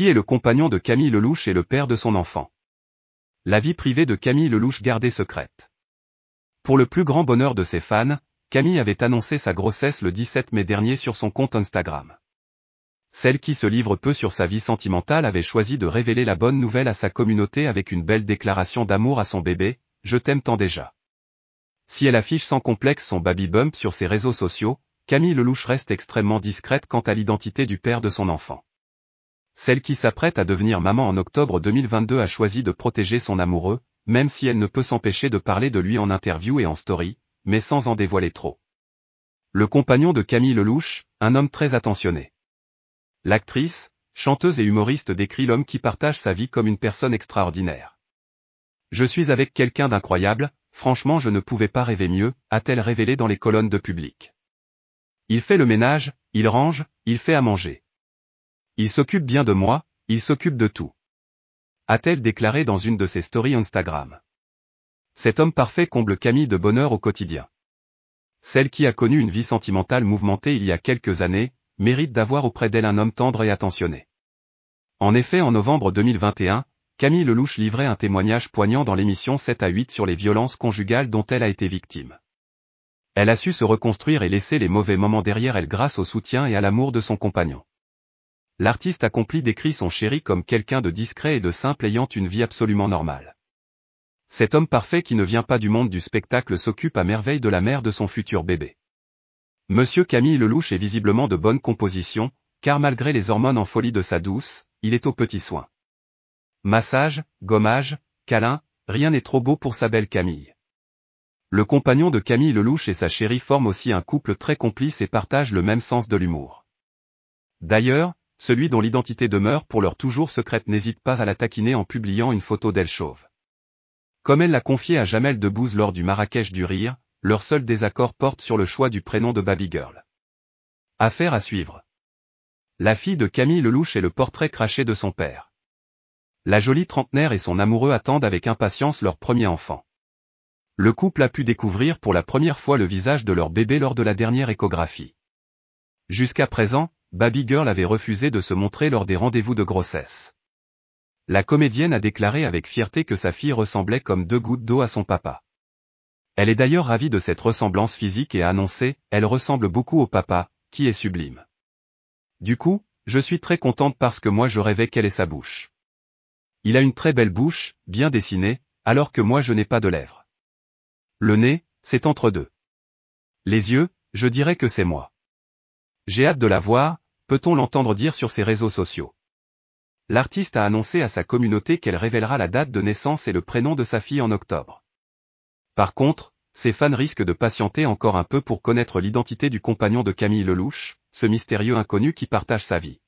Qui est le compagnon de Camille Lelouch et le père de son enfant La vie privée de Camille Lelouch gardée secrète. Pour le plus grand bonheur de ses fans, Camille avait annoncé sa grossesse le 17 mai dernier sur son compte Instagram. Celle qui se livre peu sur sa vie sentimentale avait choisi de révéler la bonne nouvelle à sa communauté avec une belle déclaration d'amour à son bébé, Je t'aime tant déjà. Si elle affiche sans complexe son baby bump sur ses réseaux sociaux, Camille Lelouch reste extrêmement discrète quant à l'identité du père de son enfant. Celle qui s'apprête à devenir maman en octobre 2022 a choisi de protéger son amoureux, même si elle ne peut s'empêcher de parler de lui en interview et en story, mais sans en dévoiler trop. Le compagnon de Camille Lelouch, un homme très attentionné. L'actrice, chanteuse et humoriste décrit l'homme qui partage sa vie comme une personne extraordinaire. Je suis avec quelqu'un d'incroyable, franchement je ne pouvais pas rêver mieux, a-t-elle révélé dans les colonnes de public. Il fait le ménage, il range, il fait à manger. Il s'occupe bien de moi, il s'occupe de tout. A-t-elle déclaré dans une de ses stories Instagram. Cet homme parfait comble Camille de bonheur au quotidien. Celle qui a connu une vie sentimentale mouvementée il y a quelques années, mérite d'avoir auprès d'elle un homme tendre et attentionné. En effet en novembre 2021, Camille Lelouch livrait un témoignage poignant dans l'émission 7 à 8 sur les violences conjugales dont elle a été victime. Elle a su se reconstruire et laisser les mauvais moments derrière elle grâce au soutien et à l'amour de son compagnon l'artiste accompli décrit son chéri comme quelqu'un de discret et de simple ayant une vie absolument normale. Cet homme parfait qui ne vient pas du monde du spectacle s'occupe à merveille de la mère de son futur bébé. Monsieur Camille Lelouch est visiblement de bonne composition, car malgré les hormones en folie de sa douce, il est aux petits soins. Massage, gommage, câlin, rien n'est trop beau pour sa belle Camille. Le compagnon de Camille Lelouch et sa chérie forment aussi un couple très complice et partagent le même sens de l'humour. D'ailleurs, celui dont l'identité demeure pour leur toujours secrète n'hésite pas à la taquiner en publiant une photo d'elle chauve. Comme elle l'a confié à Jamel Debbouze lors du Marrakech du Rire, leur seul désaccord porte sur le choix du prénom de Baby Girl. Affaire à suivre. La fille de Camille Lelouch est le portrait craché de son père. La jolie trentenaire et son amoureux attendent avec impatience leur premier enfant. Le couple a pu découvrir pour la première fois le visage de leur bébé lors de la dernière échographie. Jusqu'à présent, Baby Girl avait refusé de se montrer lors des rendez-vous de grossesse. La comédienne a déclaré avec fierté que sa fille ressemblait comme deux gouttes d'eau à son papa. Elle est d'ailleurs ravie de cette ressemblance physique et a annoncé, elle ressemble beaucoup au papa, qui est sublime. Du coup, je suis très contente parce que moi je rêvais qu'elle ait sa bouche. Il a une très belle bouche, bien dessinée, alors que moi je n'ai pas de lèvres. Le nez, c'est entre deux. Les yeux, je dirais que c'est moi. J'ai hâte de la voir, peut-on l'entendre dire sur ses réseaux sociaux? L'artiste a annoncé à sa communauté qu'elle révélera la date de naissance et le prénom de sa fille en octobre. Par contre, ses fans risquent de patienter encore un peu pour connaître l'identité du compagnon de Camille Lelouch, ce mystérieux inconnu qui partage sa vie.